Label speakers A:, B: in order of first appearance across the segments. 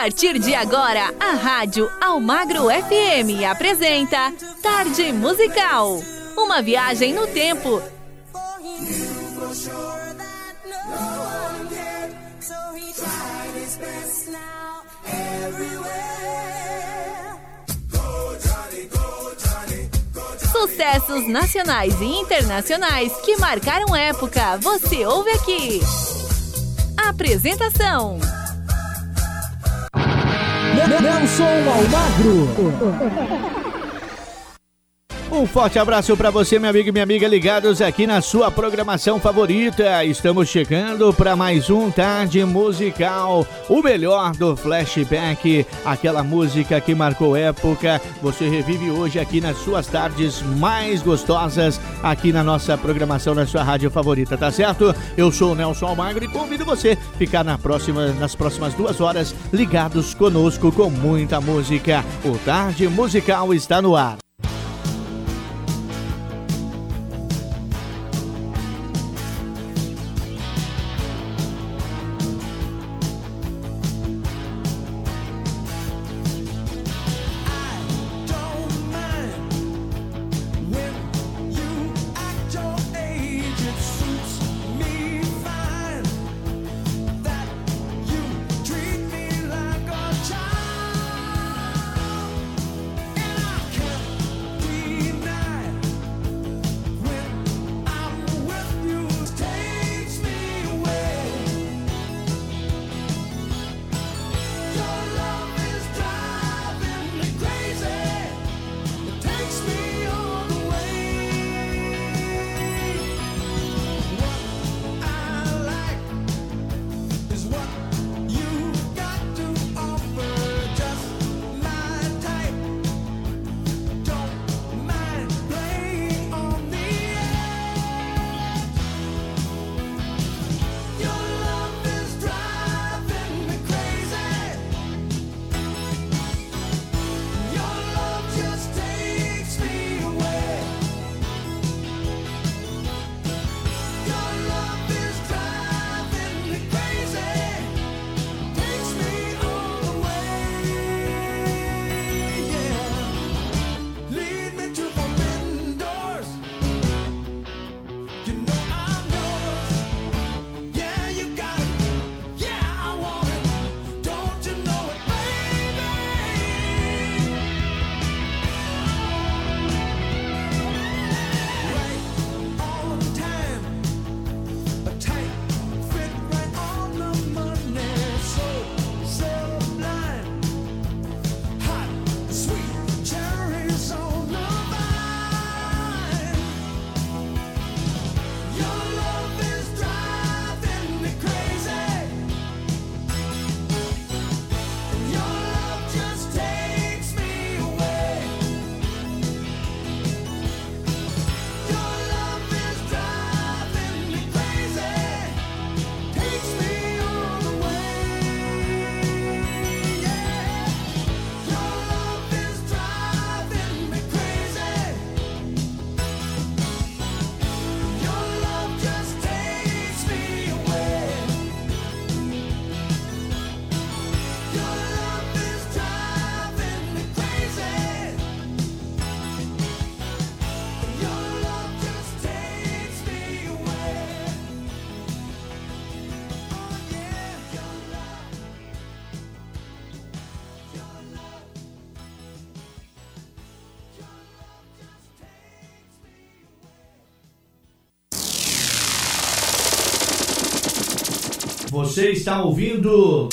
A: partir de agora, a Rádio Almagro FM apresenta Tarde Musical. Uma viagem no tempo. Sucessos nacionais e internacionais que marcaram época. Você ouve aqui. Apresentação.
B: Nelson Almagro.
C: Um forte abraço para você, meu amigo e minha amiga, ligados aqui na sua programação favorita. Estamos chegando para mais um Tarde Musical, o melhor do flashback, aquela música que marcou época. Você revive hoje aqui nas suas tardes mais gostosas, aqui na nossa programação, na sua rádio favorita, tá certo? Eu sou o Nelson Almagro e convido você a ficar na próxima, nas próximas duas horas ligados conosco com muita música. O Tarde Musical está no ar. Você está ouvindo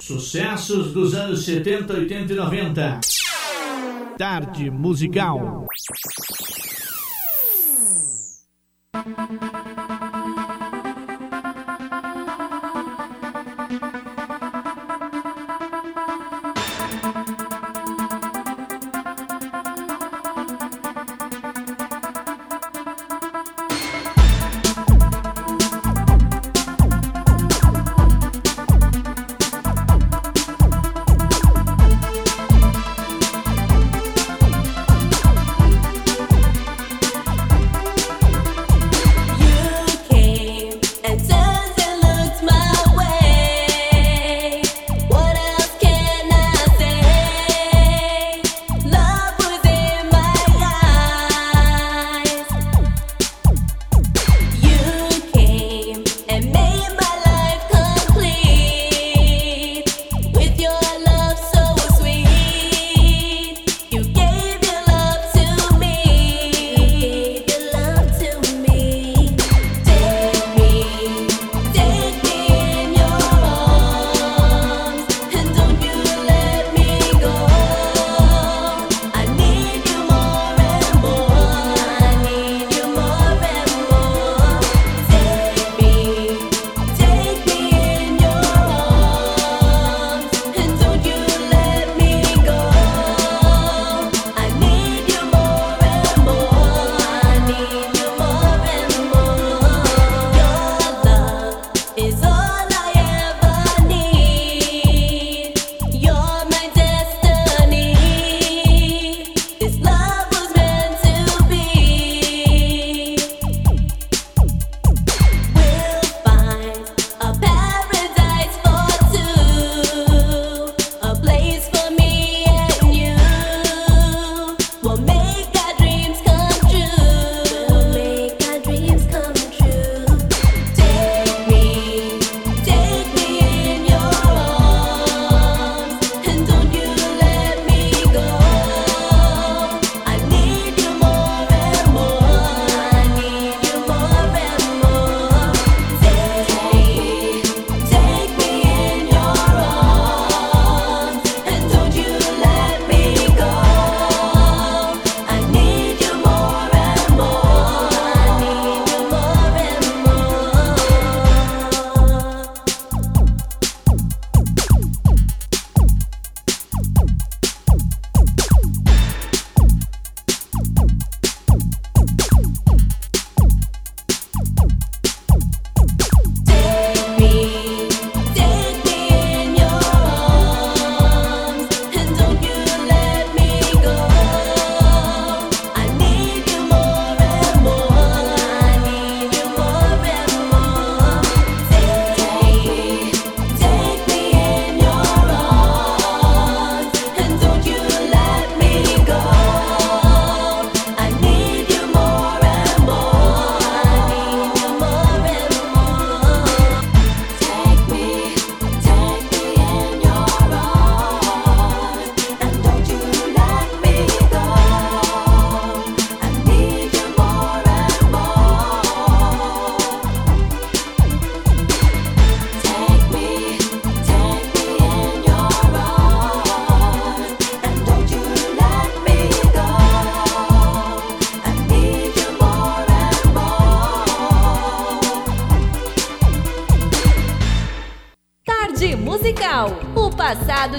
C: sucessos dos anos 70, 80 e 90. Tarde musical.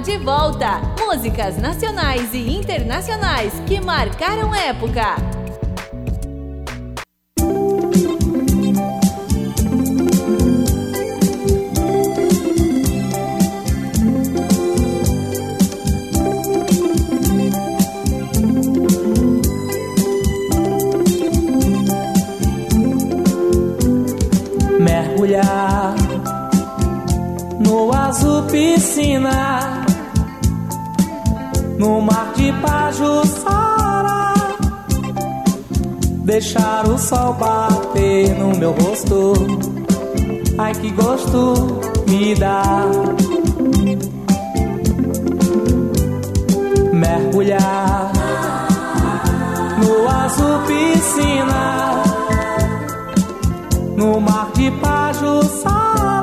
D: De volta. Músicas nacionais e internacionais que marcaram época.
E: Sol bater no meu rosto ai que gosto me dá mergulhar no azul piscina no mar de Pajuçara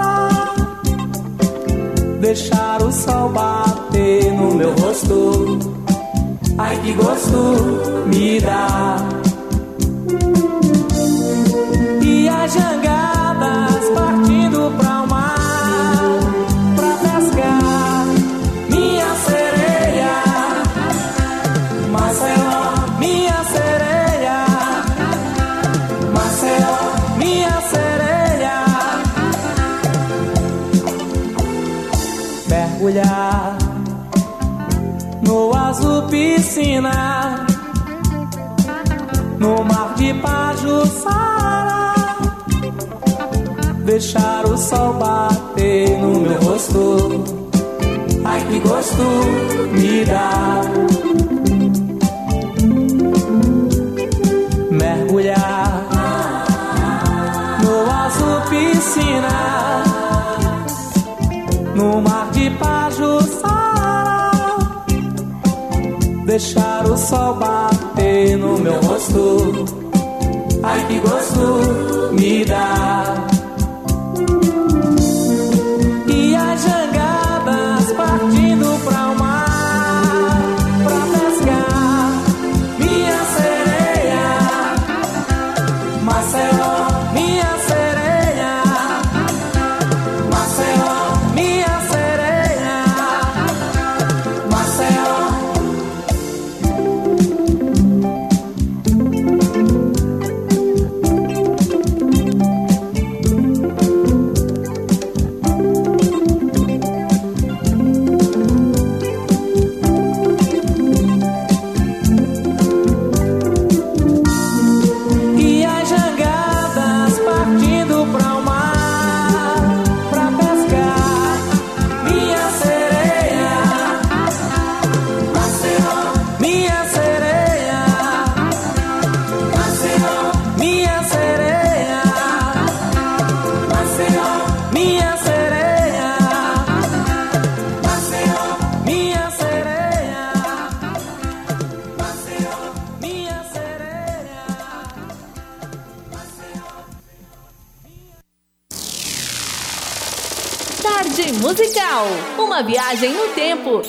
E: deixar o sol bater no meu rosto. Ai que gosto me dá. Piscina, no mar de Pajuçara, deixar o sol bater no meu rosto. Ai que gosto me dá deixar o sol bater no meu rosto. Ai que gosto me dá.
D: Viagem no tempo.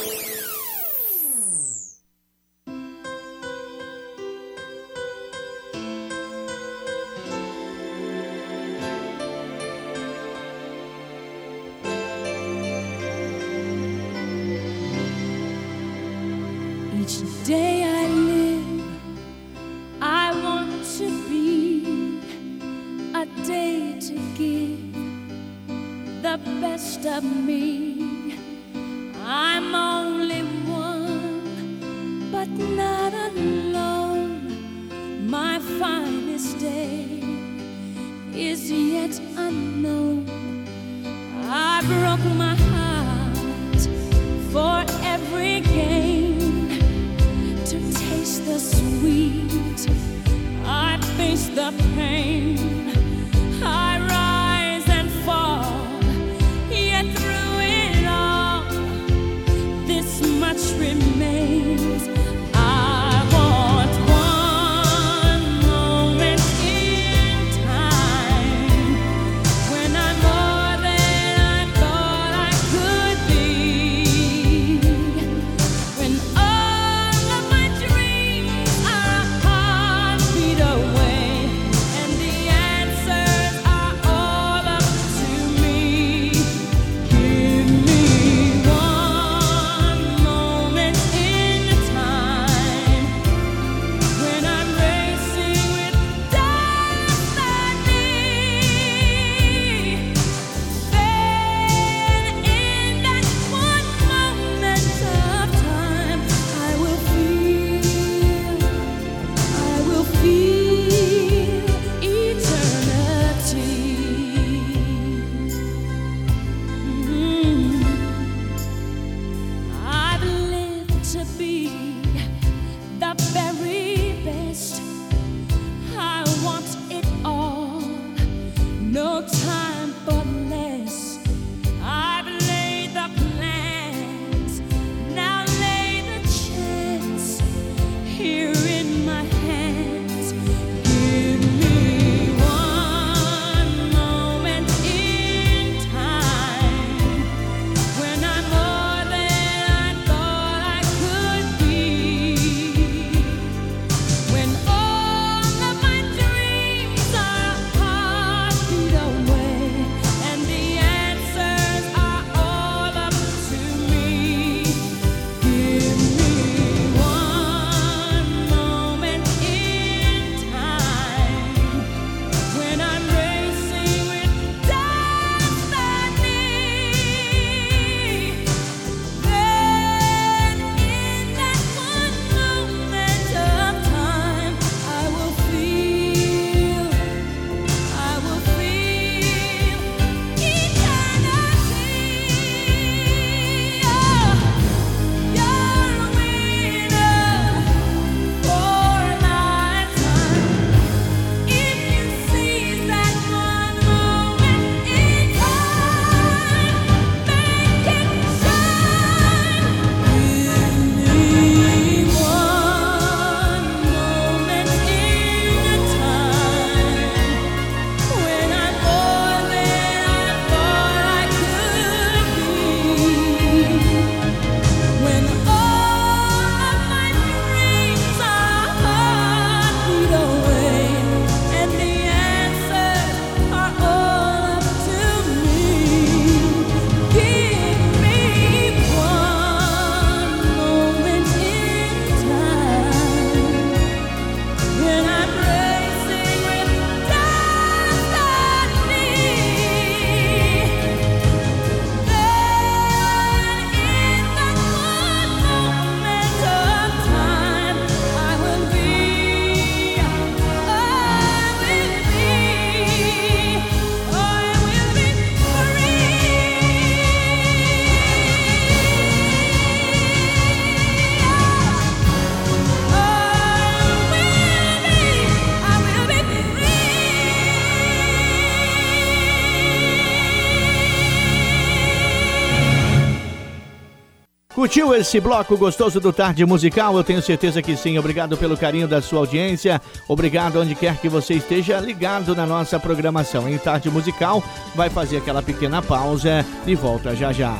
F: Curtiu esse bloco gostoso do Tarde Musical? Eu tenho certeza que sim. Obrigado pelo carinho da sua audiência. Obrigado onde quer que você esteja ligado na nossa programação. Em Tarde Musical, vai fazer aquela pequena pausa e volta já já.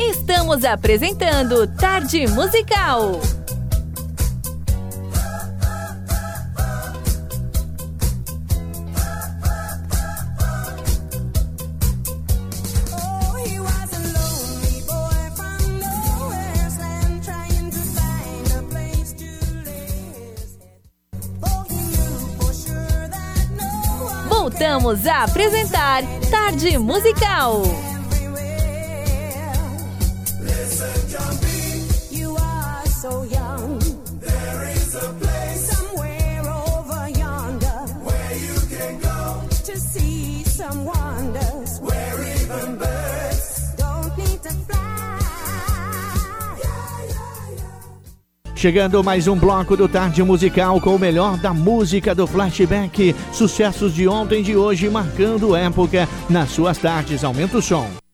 G: Estamos apresentando Tarde Musical. Voltamos a apresentar Tarde Musical.
F: Chegando mais um bloco do Tarde Musical com o melhor da música do flashback. Sucessos de ontem e de hoje marcando época nas suas tardes. Aumenta o som.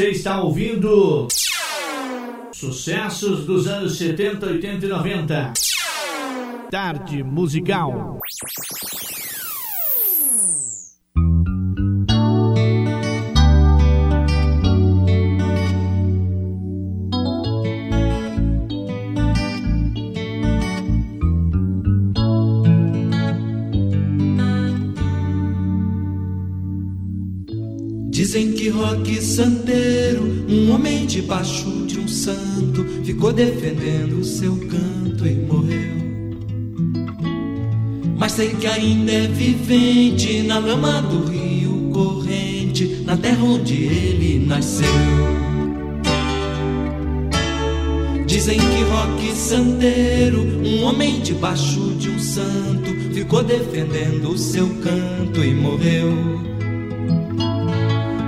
F: Você está ouvindo sucessos dos anos 70, 80 e 90. Tarde musical.
H: Debaixo de um santo, ficou defendendo o seu canto e morreu. Mas sei que ainda é vivente na lama do rio corrente, na terra onde ele nasceu. Dizem que Roque Santeiro, um homem debaixo de um santo, ficou defendendo o seu canto e morreu.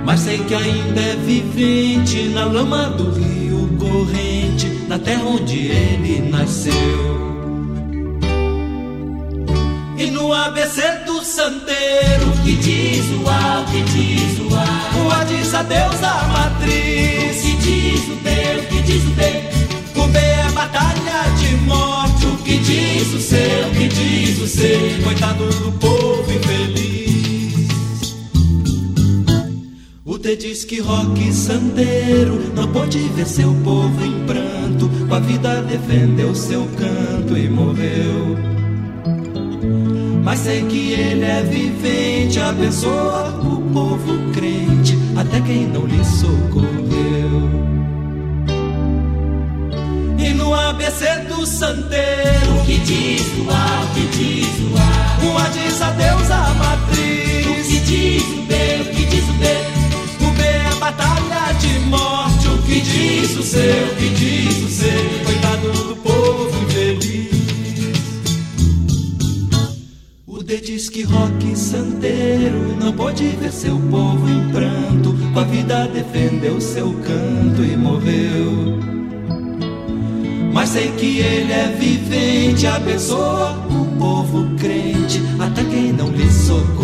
H: Mas sei que ainda é vivente na lama do rio corrente, na terra onde ele nasceu. E no ABC do santeiro, que diz o A, que diz o A, o A diz adeus à matriz, o que diz o B, o que diz o B, o B é batalha de morte, o que diz o C, o que diz o C, coitado do que rock santeiro não pôde ver seu povo em pranto, com a vida defendeu seu canto e morreu. Mas sei que ele é vivente, abençoa o povo crente, até quem não lhe socorreu. E no ABC do santeiro, o que diz o A, o que diz o A, o A diz adeus à matriz, o que diz o batalha de morte. O que diz o seu, o que diz o seu, coitado do povo infeliz. O D diz que rock santeiro não pode ver seu povo em pranto. Com a vida defendeu seu canto e morreu. Mas sei que ele é vivente, abençoa o povo crente, até quem não lhe socorreu.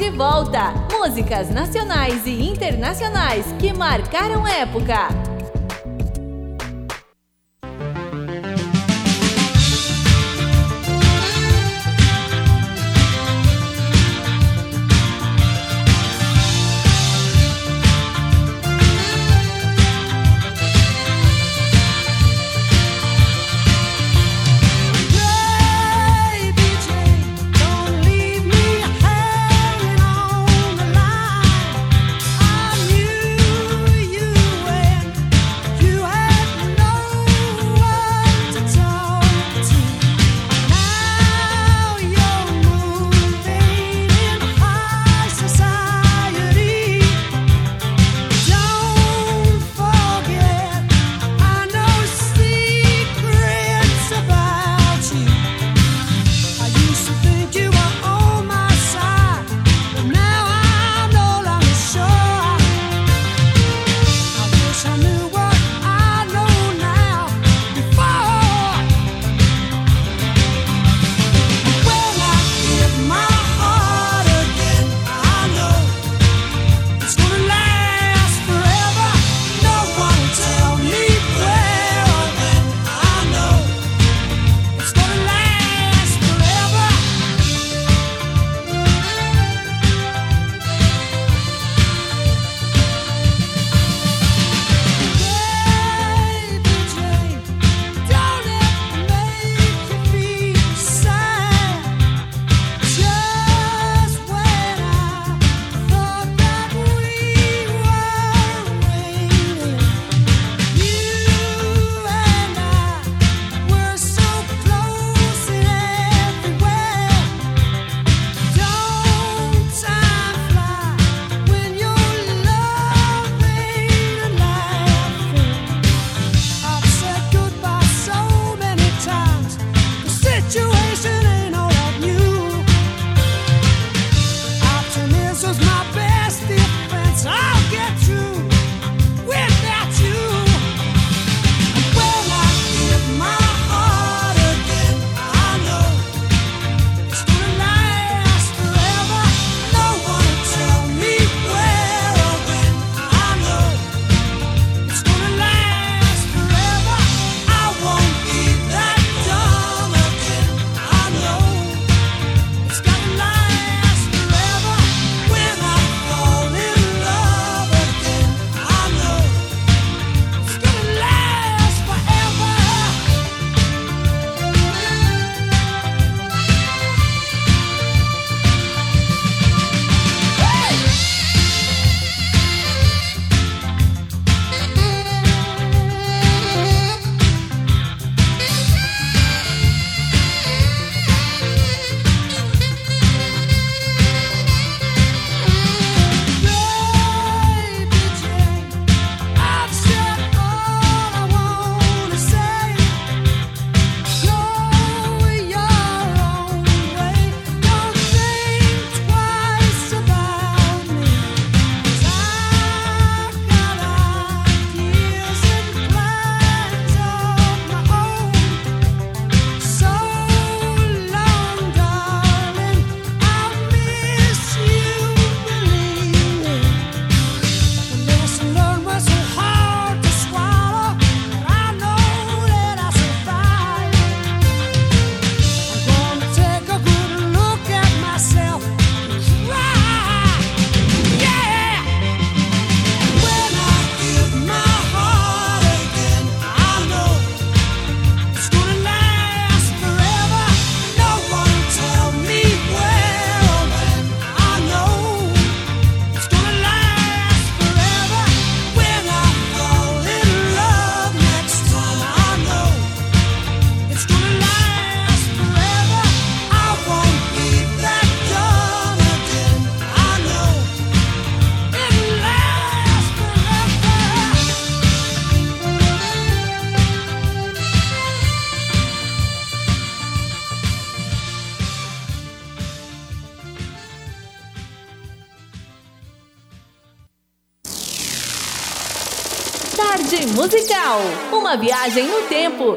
I: De volta. Músicas nacionais e internacionais que marcaram época.
J: Musical. Uma viagem no tempo.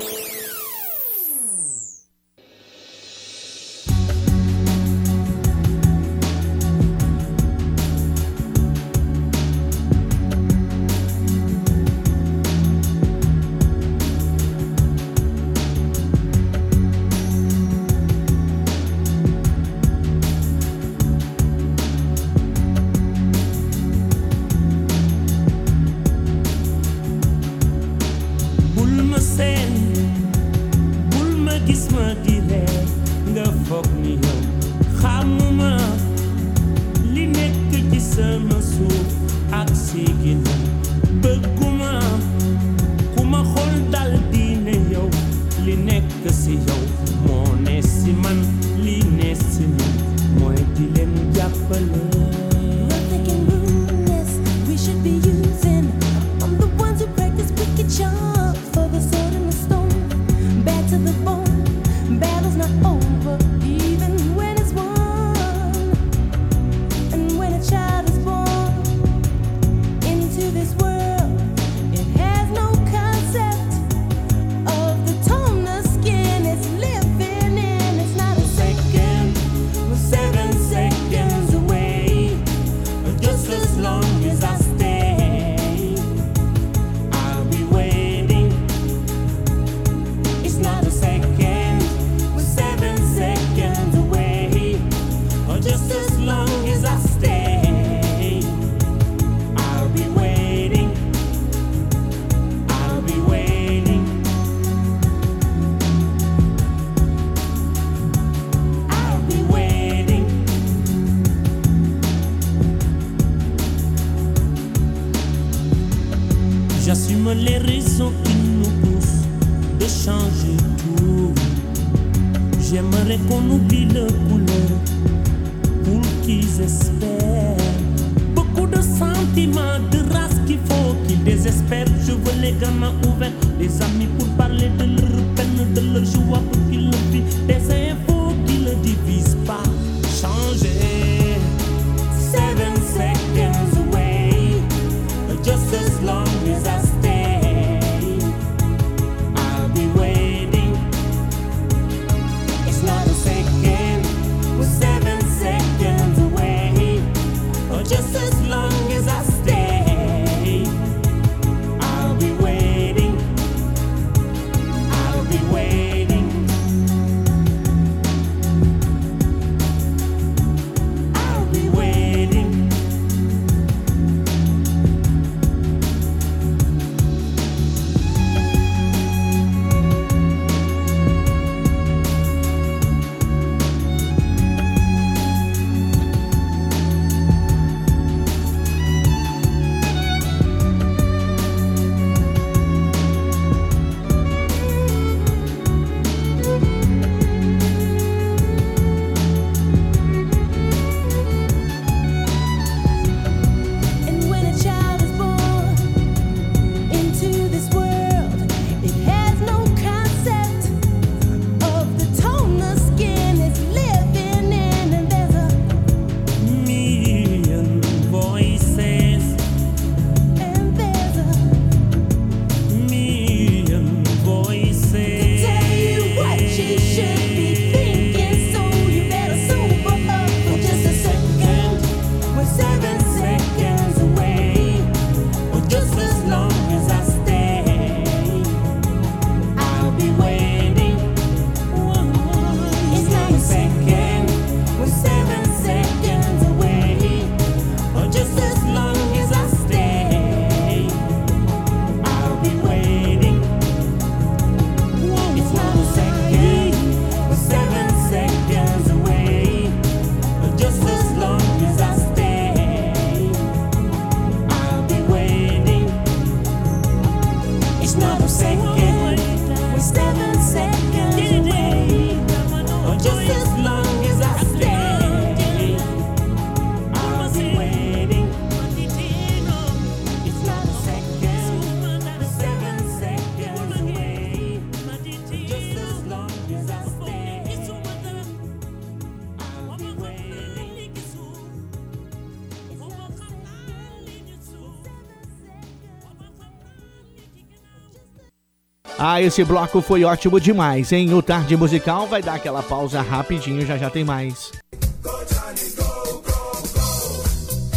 K: Ah, esse bloco foi ótimo demais, hein? O Tarde Musical vai dar aquela pausa rapidinho, já já tem mais.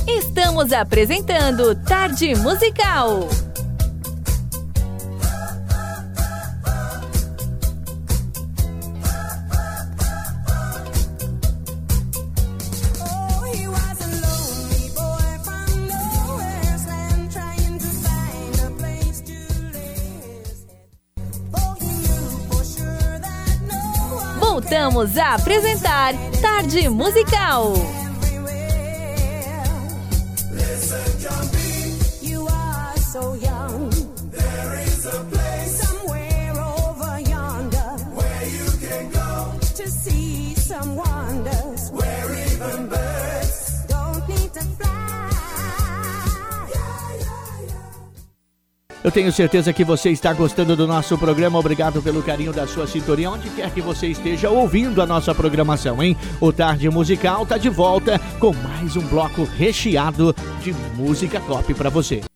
G: Estamos apresentando Tarde Musical. Apresentar Tarde Musical.
K: Tenho certeza que você está gostando do nosso programa. Obrigado pelo carinho da sua sintonia, onde quer que você esteja ouvindo a nossa programação, hein? O Tarde Musical está de volta com mais um bloco recheado de música top para você.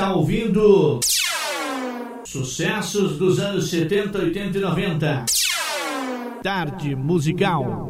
K: Está ouvindo sucessos dos anos 70, 80 e 90. Tarde musical.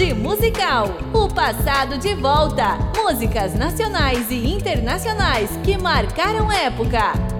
A: de musical. O passado de volta. Músicas nacionais e internacionais que marcaram época.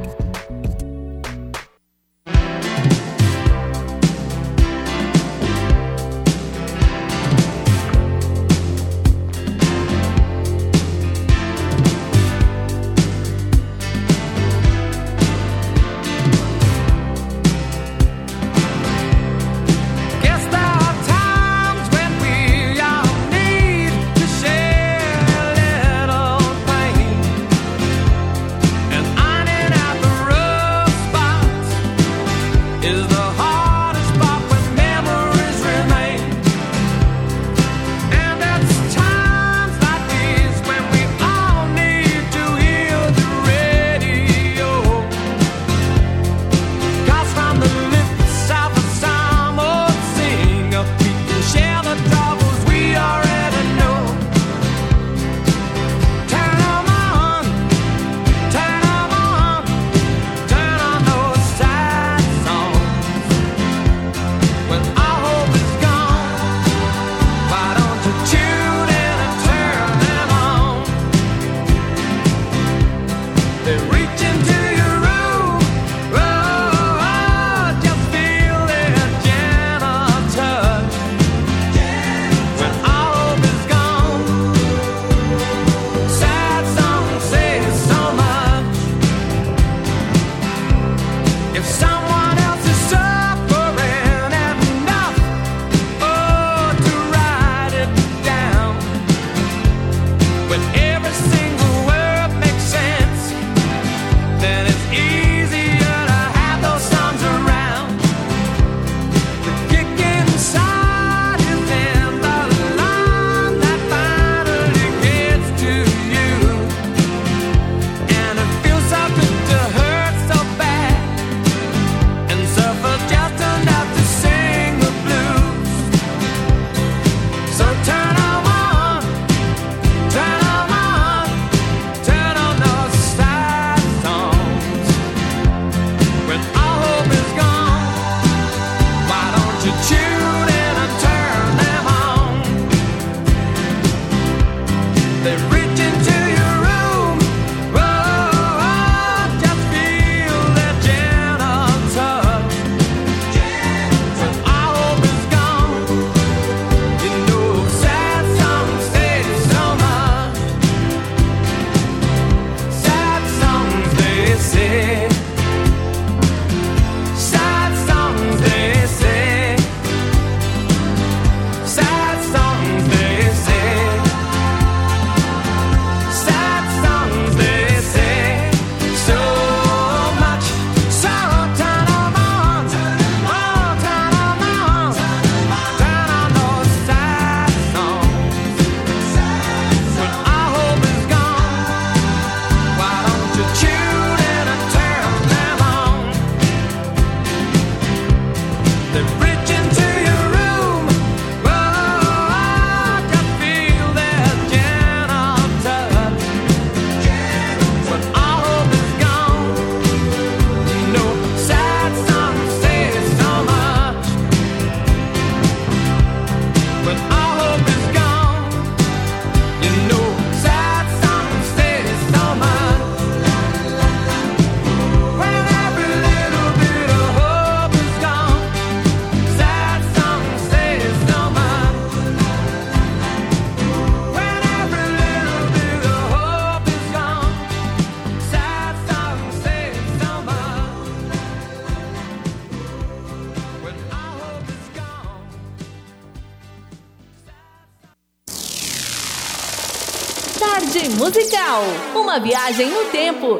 L: Uma viagem no tempo.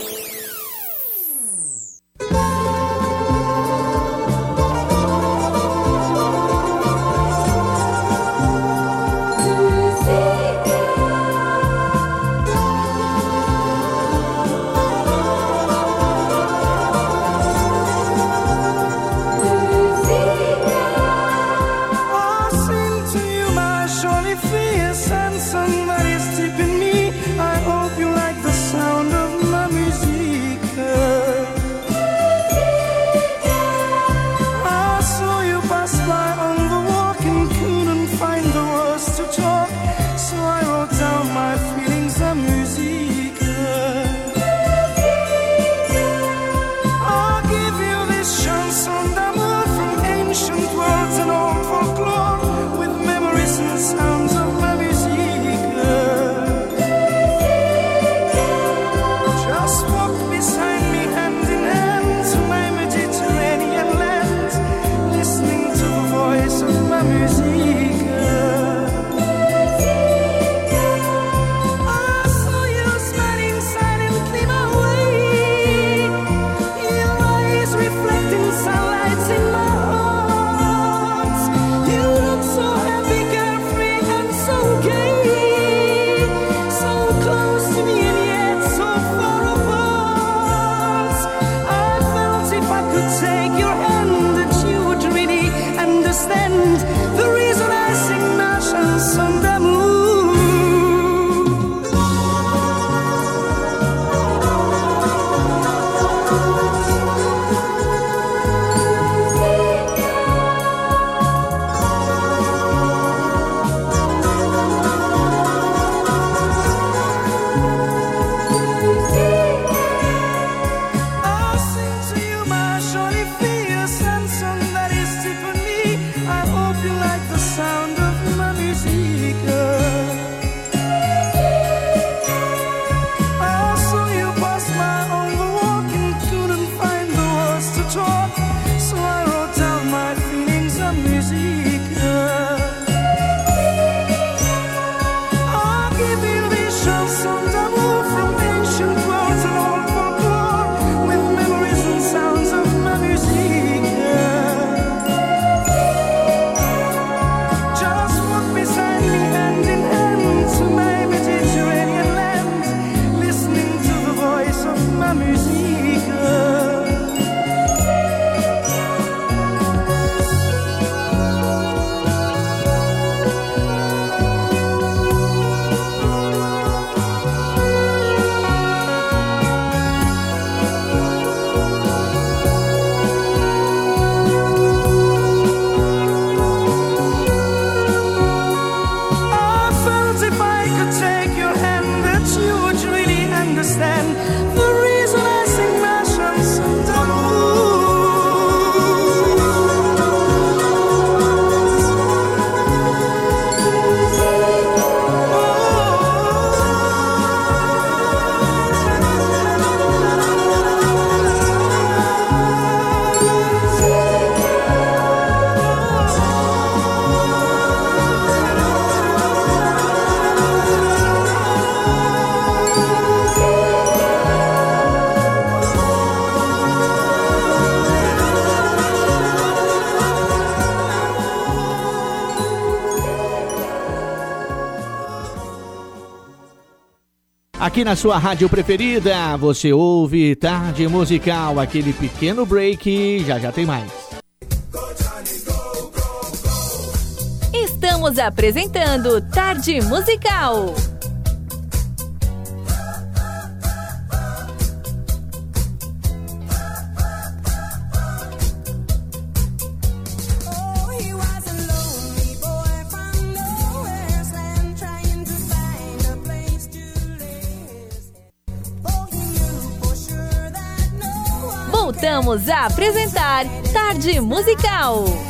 B: Aqui na sua rádio preferida, você ouve Tarde Musical, aquele pequeno break, já já tem mais.
L: Estamos apresentando Tarde Musical. Voltamos a apresentar Tarde Musical.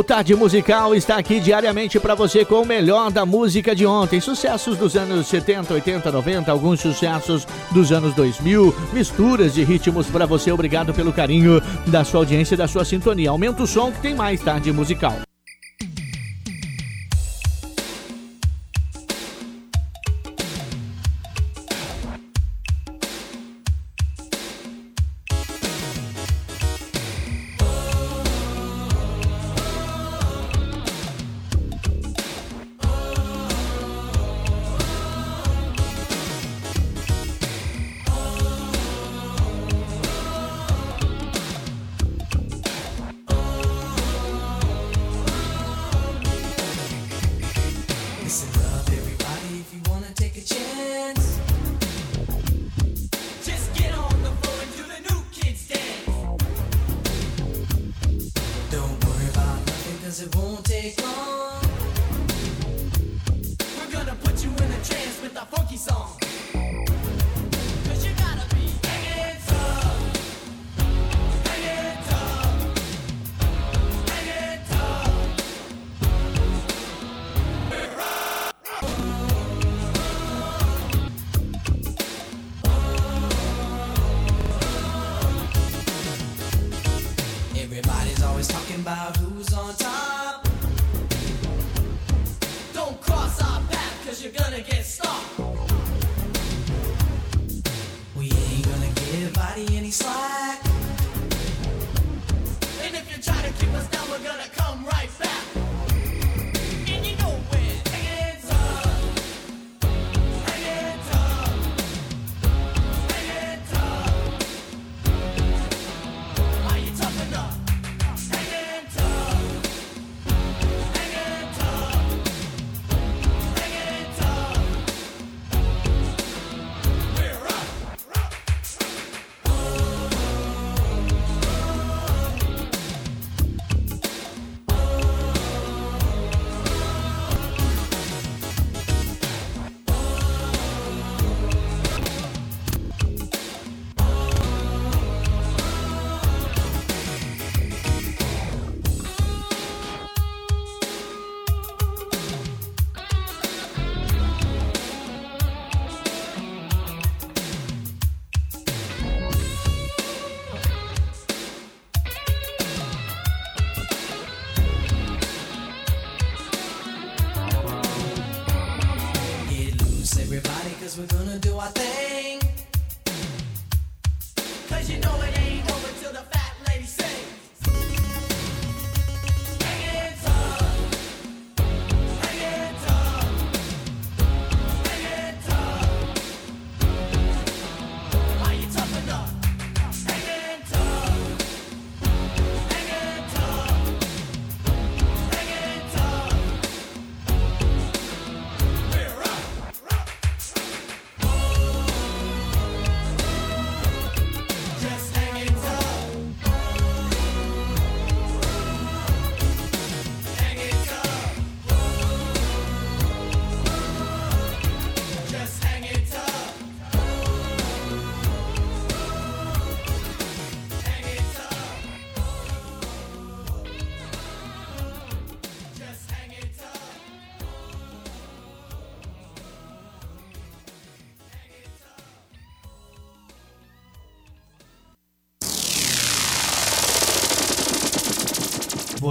B: O Tarde Musical está aqui diariamente para você com o melhor da música de ontem. Sucessos dos anos 70, 80, 90, alguns sucessos dos anos 2000, misturas de ritmos para você. Obrigado pelo carinho da sua audiência e da sua sintonia. Aumenta o som que tem mais Tarde Musical.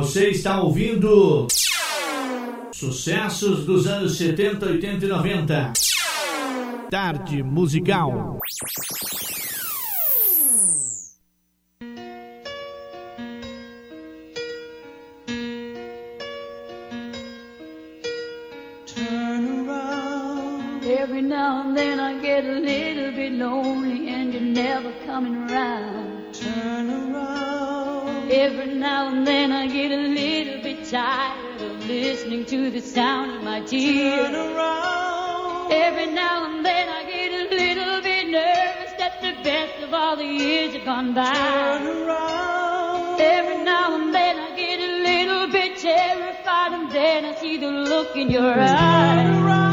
B: Você está ouvindo sucessos dos anos 70, 80 e 90. Tarde musical.
D: your eyes.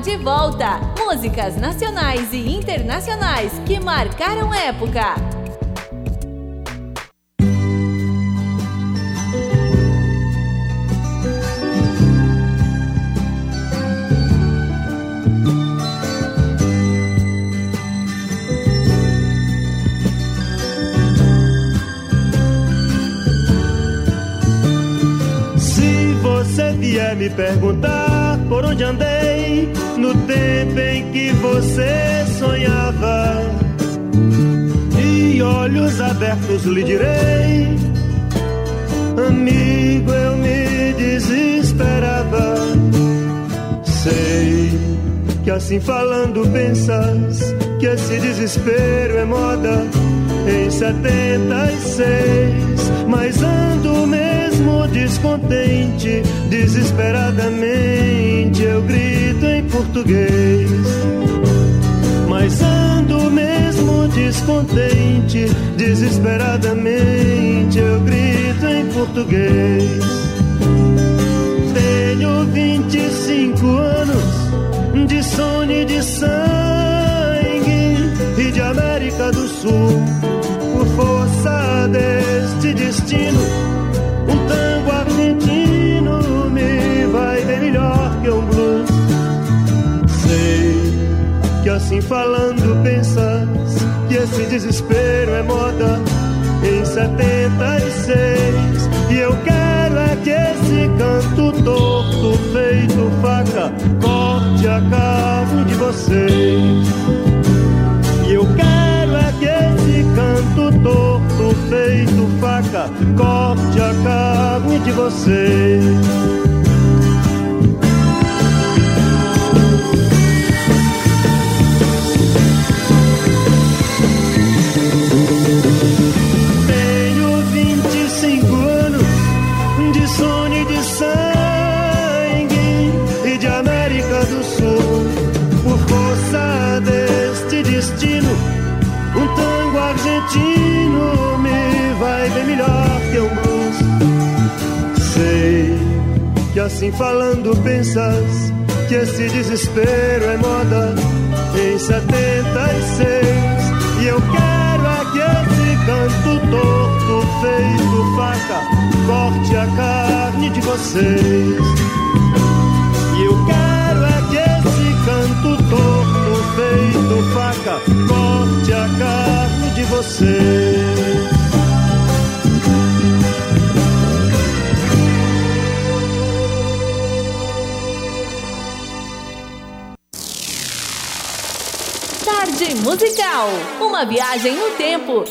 I: De volta. Músicas nacionais e internacionais que marcaram época.
M: Se você vier me perguntar por onde andei no tempo em que você sonhava, de olhos abertos lhe direi, amigo, eu me desesperava. Sei que assim falando pensas que esse desespero é moda em 76, mas ando mesmo descontente, desesperadamente eu grito em português. Mas ando mesmo descontente, desesperadamente eu grito em português. Tenho 25 anos de sono e de sangue e de América do Sul. Por força deste destino, Assim falando, pensas que esse desespero é moda em 76. E eu quero é que esse canto torto, feito faca, corte a carne de vocês. E eu quero é que esse canto torto, feito faca, corte a carne de vocês. assim falando pensas que esse desespero é moda em 76 e eu quero é que esse canto torto feito faca corte a carne de vocês. E eu quero é que esse canto torto feito faca corte a carne de vocês.
I: musical. Uma viagem no tempo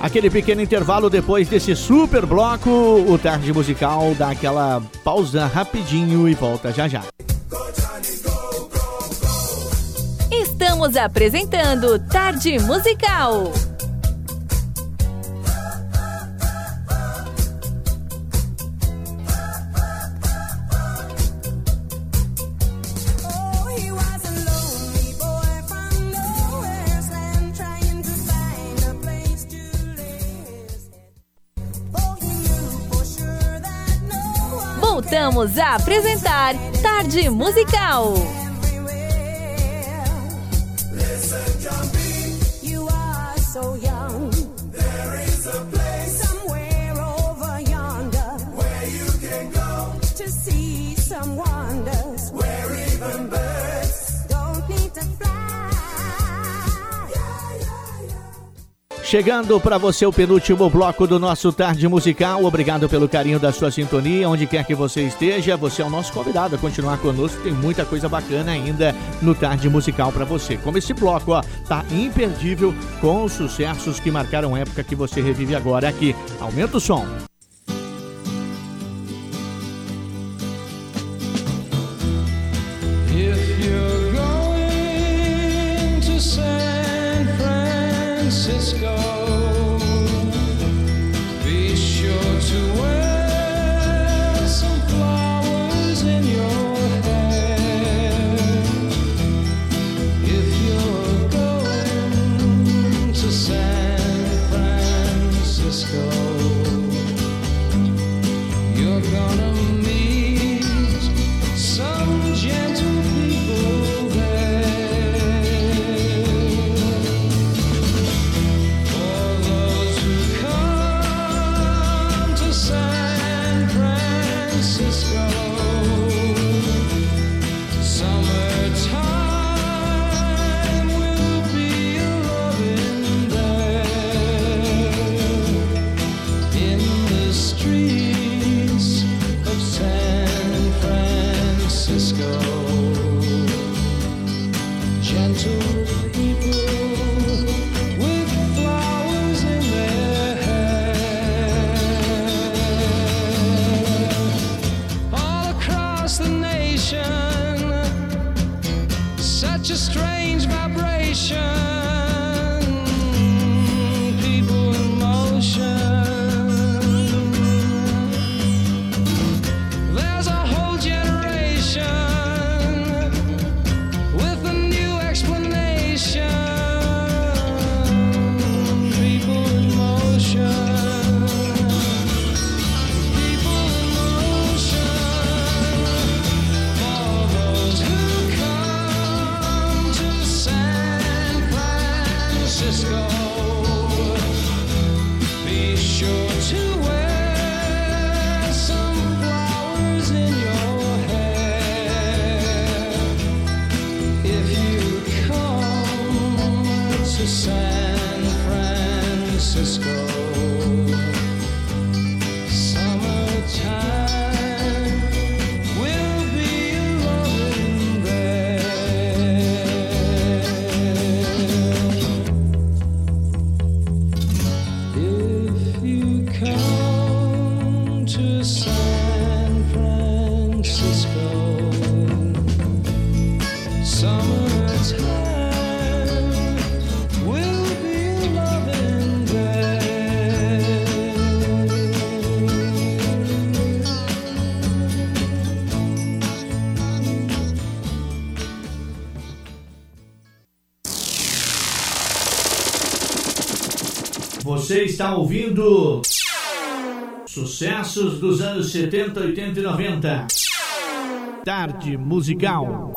B: Aquele pequeno intervalo depois desse super bloco, o tarde musical dá aquela pausa rapidinho e volta já já.
G: Estamos apresentando Tarde Musical. Vamos apresentar Tarde Musical.
N: Chegando para você o penúltimo bloco do nosso Tarde Musical. Obrigado pelo carinho da sua sintonia, onde quer que você esteja. Você é o nosso convidado a continuar conosco. Tem muita coisa bacana ainda no Tarde Musical para você. Como esse bloco, ó, tá imperdível com os sucessos que marcaram época que você revive agora aqui. Aumenta o som. ouvindo sucessos dos anos 70, 80 e 90. Tarde musical.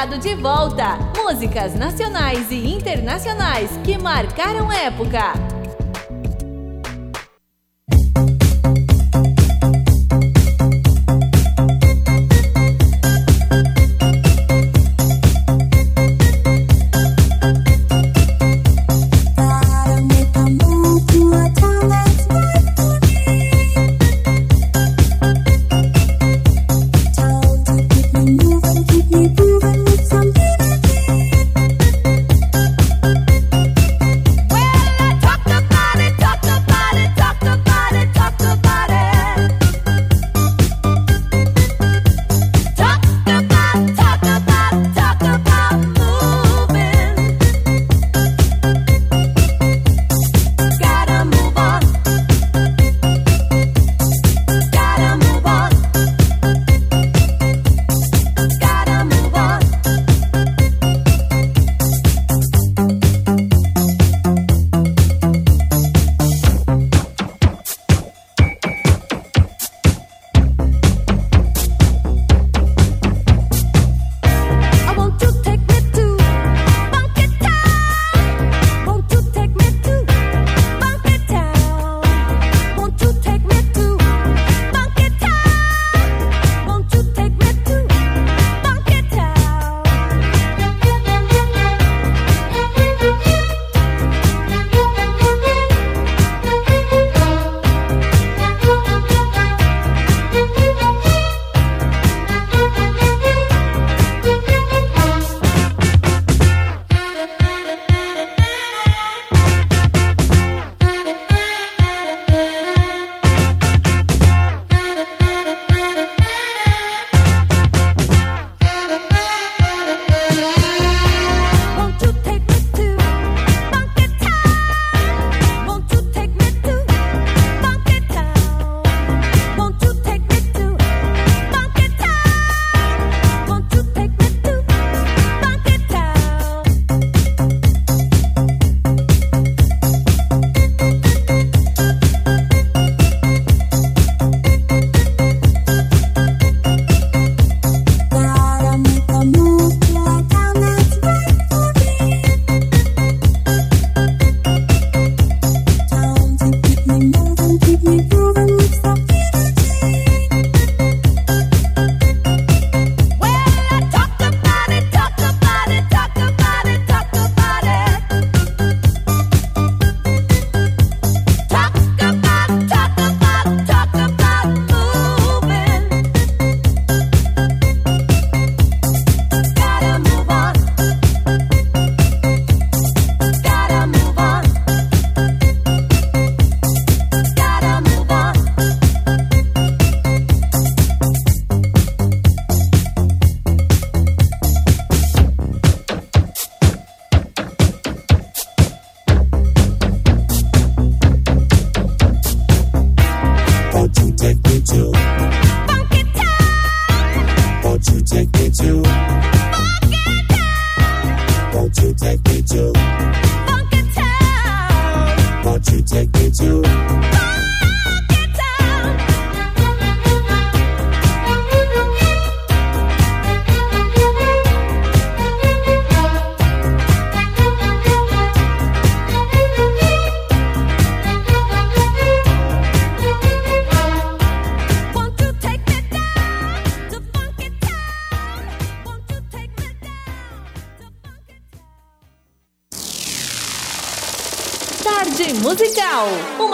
O: De
A: volta. Músicas nacionais e internacionais que marcaram época.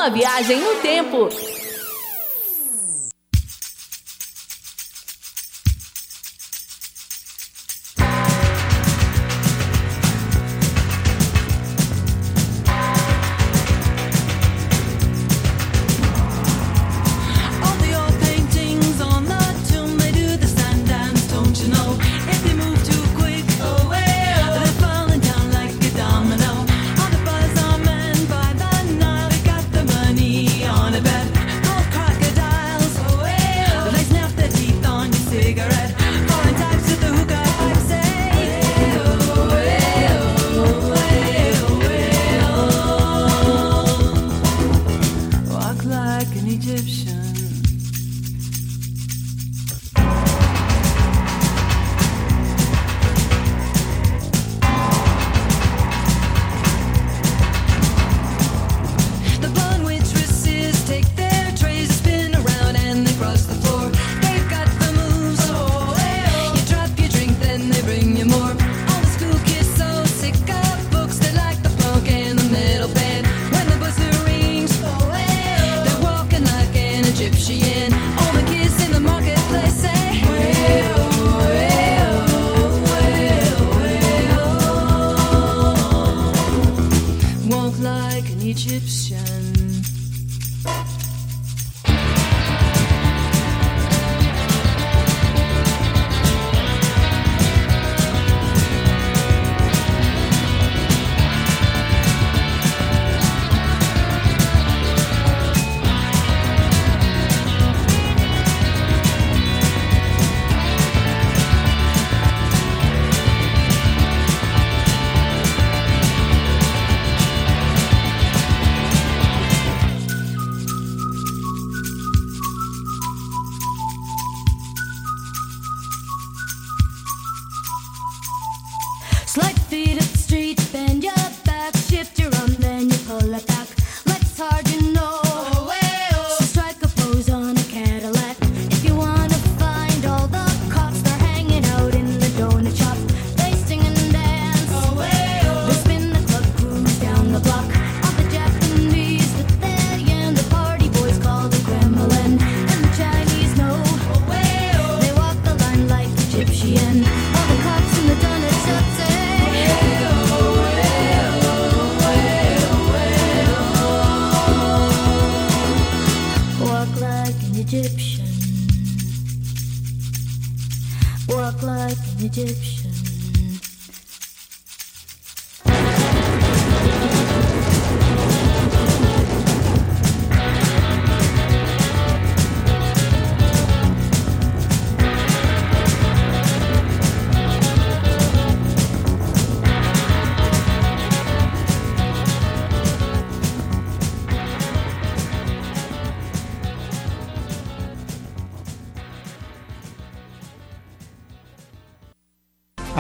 P: Uma viagem no tempo.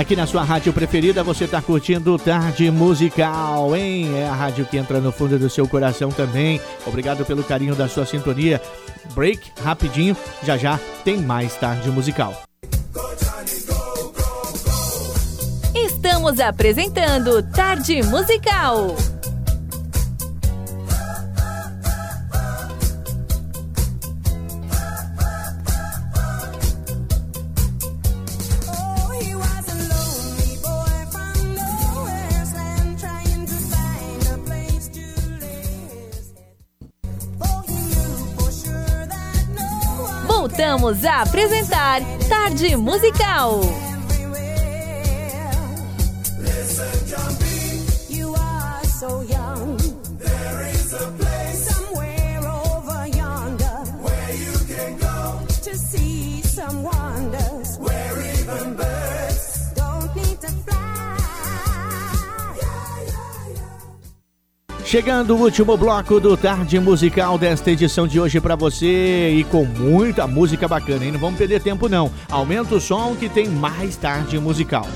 B: aqui na sua rádio preferida, você está curtindo Tarde Musical, hein? É a rádio que entra no fundo do seu coração também. Obrigado pelo carinho da sua sintonia. Break rapidinho, já já tem mais Tarde Musical.
P: Estamos apresentando Tarde Musical. Voltamos a apresentar Tarde Musical.
B: Chegando o último bloco do Tarde Musical desta edição de hoje para você e com muita música bacana, hein? Não vamos perder tempo não. Aumenta o som que tem mais Tarde Musical.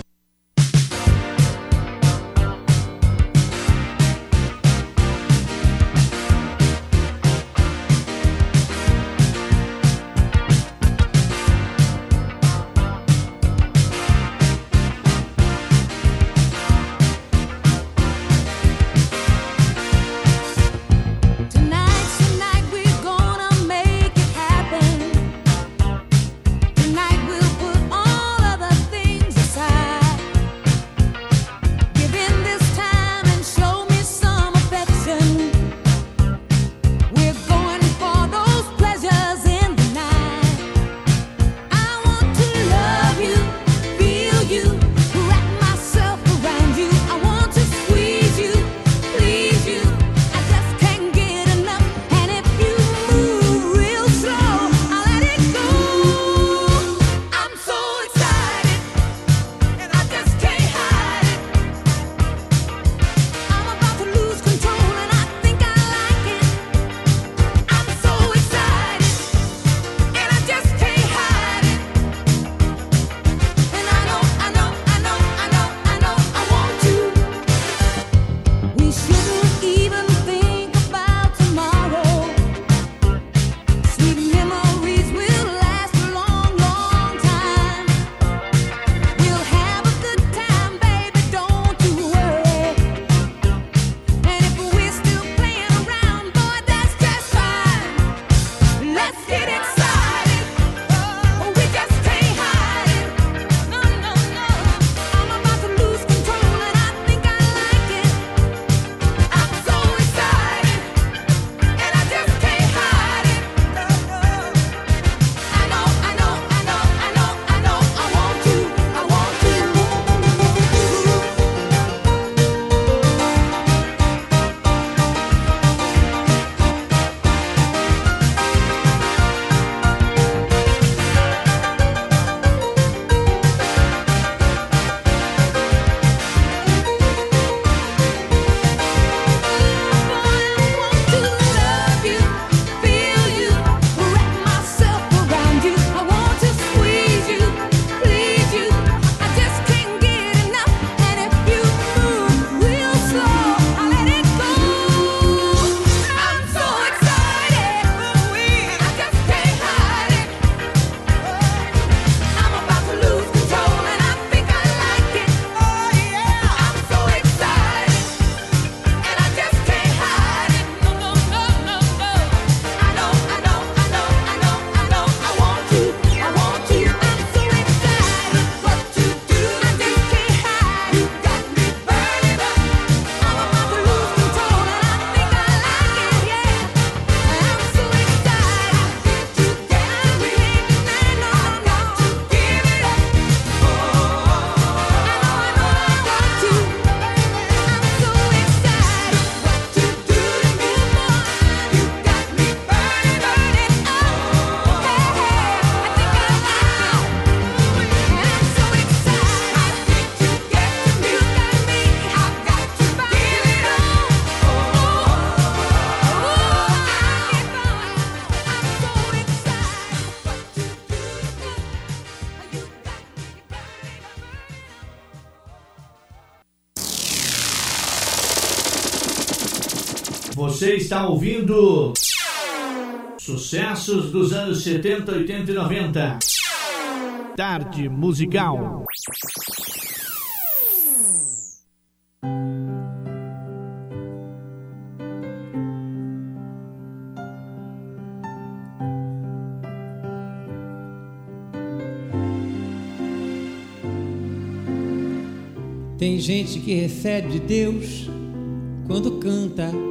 B: Está ouvindo sucessos dos anos 70, 80 e 90. Tarde musical.
E: Tem gente que recebe de Deus quando canta.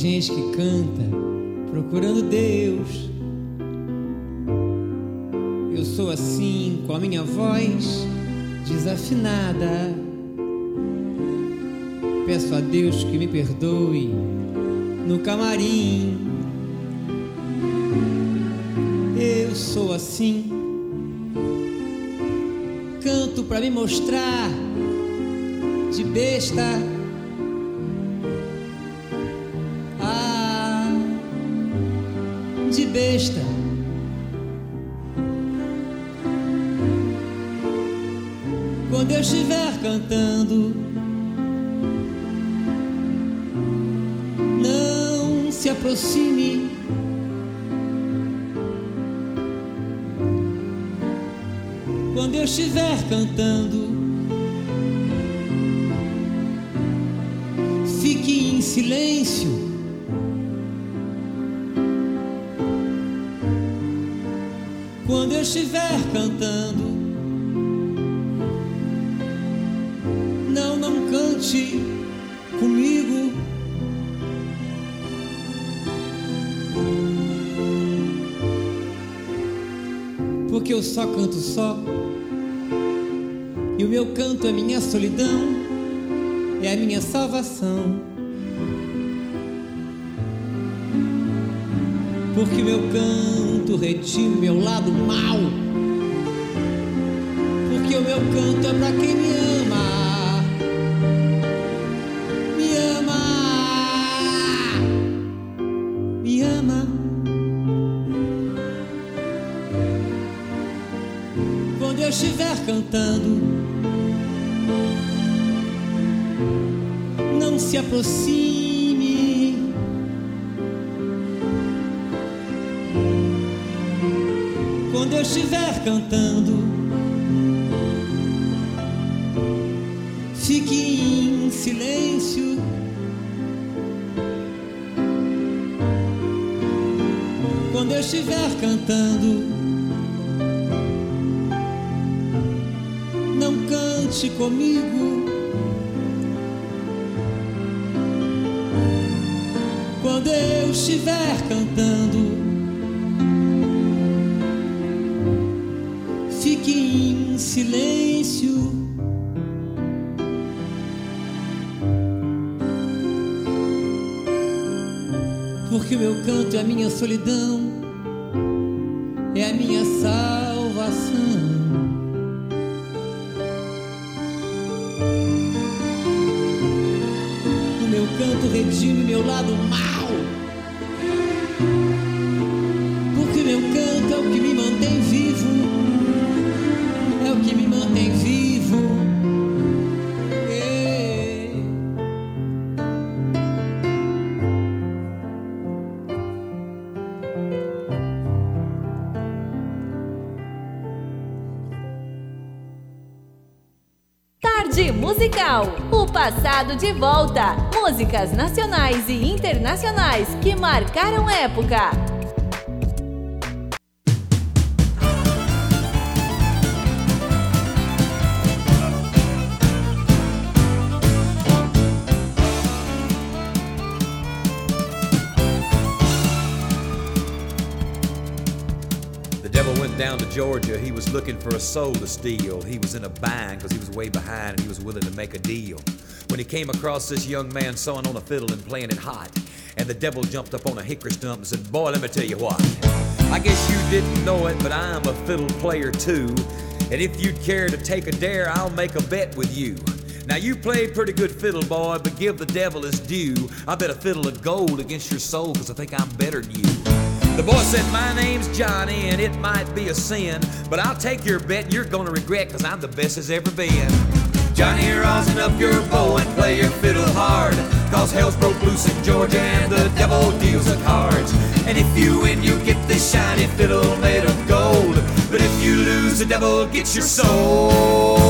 E: Gente que canta procurando Deus. Eu sou assim com a minha voz desafinada. Peço a Deus que me perdoe no camarim. Eu sou assim canto pra me mostrar de besta. Besta. Quando eu estiver cantando, não se aproxime. quando eu estiver cantando. Fique em silêncio. Estiver cantando, não, não cante comigo. Porque eu só canto só. E o meu canto é minha solidão, é a minha salvação. Porque o meu canto retira o meu lado mal. Porque o meu canto é pra quem me ama. Me ama. Me ama. Quando eu estiver cantando, não se aproxime. Cantando, fique em silêncio. Quando eu estiver cantando, não cante comigo. Quando eu estiver cantando, meu canto é a minha solidão,
A: passado de volta. Músicas nacionais e internacionais que marcaram época.
Q: Down to Georgia. He was looking for a soul to steal. He was in a bind because he was way behind and he was willing to make a deal. He came across this young man sawing on a fiddle and playing it hot, and the devil jumped up on a hickory stump and said, Boy, let me tell you what. I guess you didn't know it, but I'm a fiddle player too. And if you'd care to take a dare, I'll make a bet with you. Now you play pretty good fiddle, boy, but give the devil his due. I bet a fiddle of gold against your soul, cause I think I'm better than you. The boy said, My name's Johnny, and it might be a sin, but I'll take your bet and you're gonna regret, cause I'm the best as ever been. Johnny, rosin up your bow and play your fiddle hard. Cause hell's broke loose in Georgia and the devil deals the cards. And if you win, you get this shiny fiddle made of gold. But if you lose, the devil gets your soul.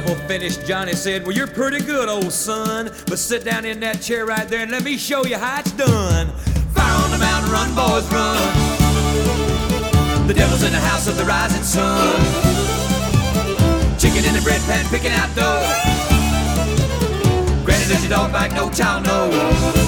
Q: Devil finished, Johnny said, Well, you're pretty good, old son. But sit down in that chair right there and let me show you how it's done. Fire on the mountain, run, boys, run. The devil's in the house of the rising sun. Chicken in the bread pan, picking out dough. Granny, does your dog bite? No child, no.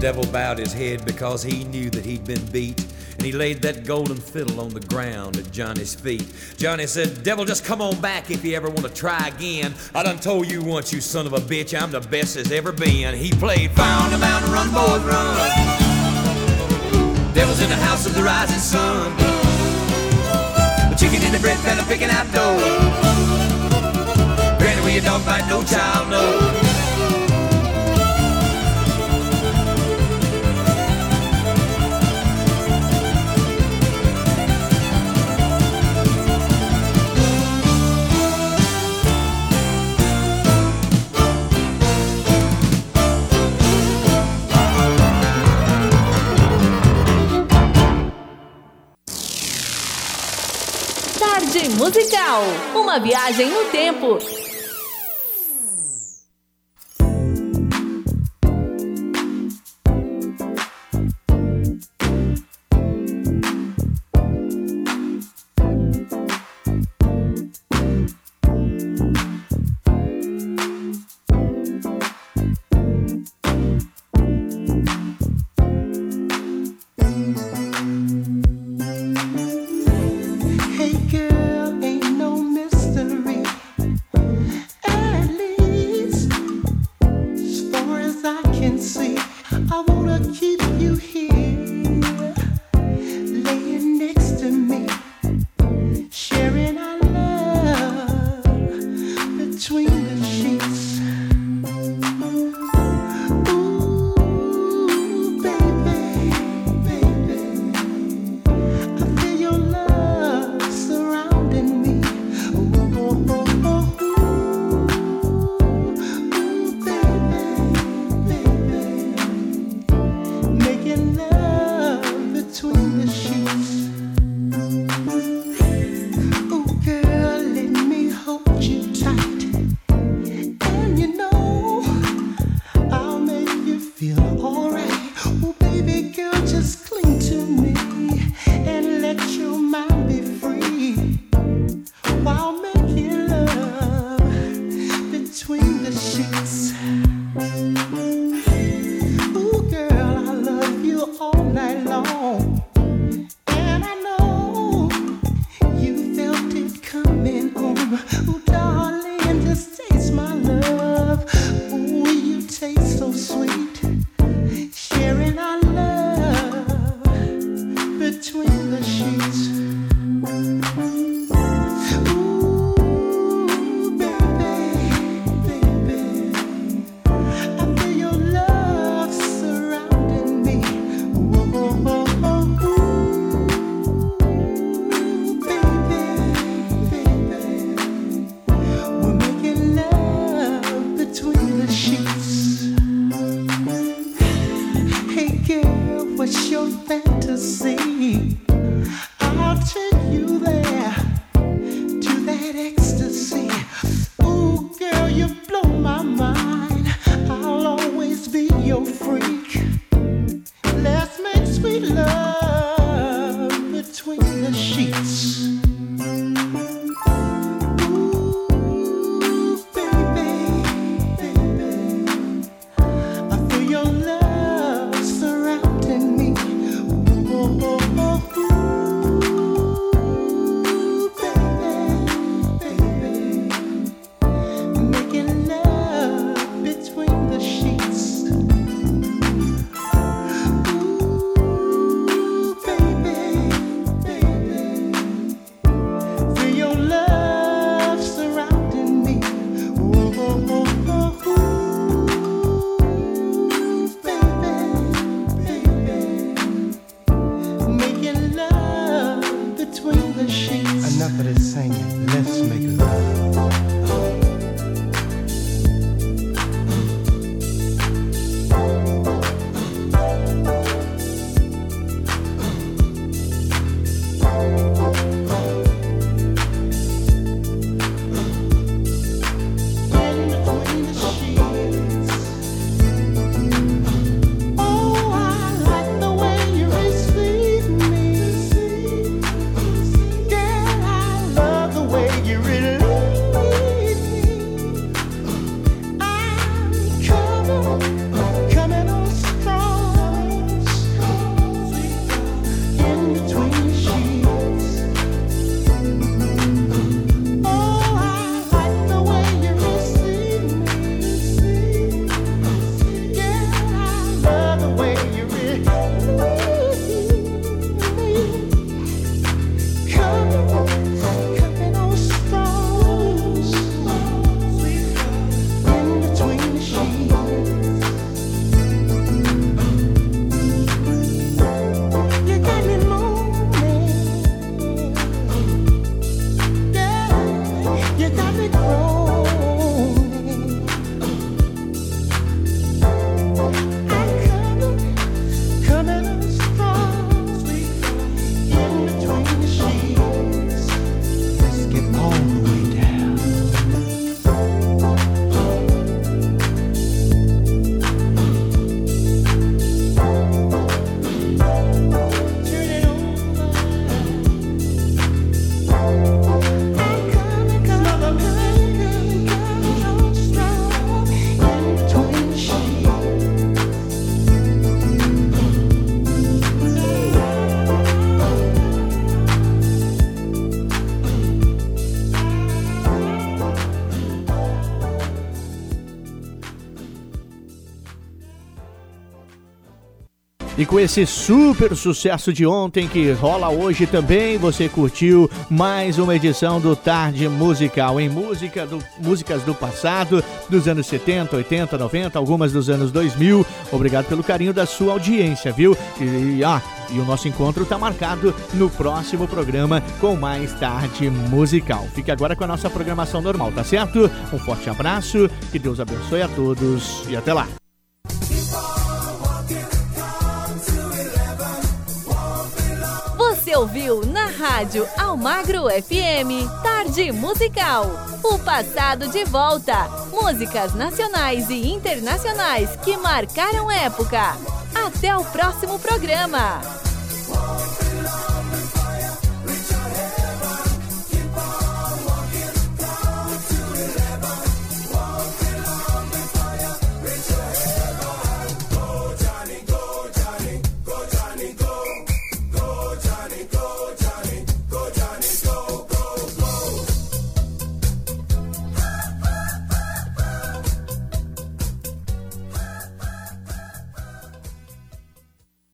Q: Devil bowed his head because he knew that he'd been beat. And he laid that golden fiddle on the ground at Johnny's feet. Johnny said, Devil, just come on back if you ever want to try again. I done told you once, you son of a bitch, I'm the best there's ever been. He played Fire on the Mountain, Run, Boys, Run. Devil's in the house of the rising sun. The chicken in the bread pan, picking out dough. Granny, where your dog bite, no child, no.
R: Musical. Uma viagem no tempo.
B: E com esse super sucesso de ontem que rola hoje também, você curtiu mais uma edição do Tarde Musical em música do, músicas do passado, dos anos 70, 80, 90, algumas dos anos 2000. Obrigado pelo carinho da sua audiência, viu? E, ah, e o nosso encontro está marcado no próximo programa com mais Tarde Musical. Fique agora com a nossa programação normal, tá certo? Um forte abraço, que Deus abençoe a todos e até lá.
A: Ouviu na rádio Almagro FM Tarde Musical. O passado de volta. Músicas nacionais e internacionais que marcaram época. Até o próximo programa.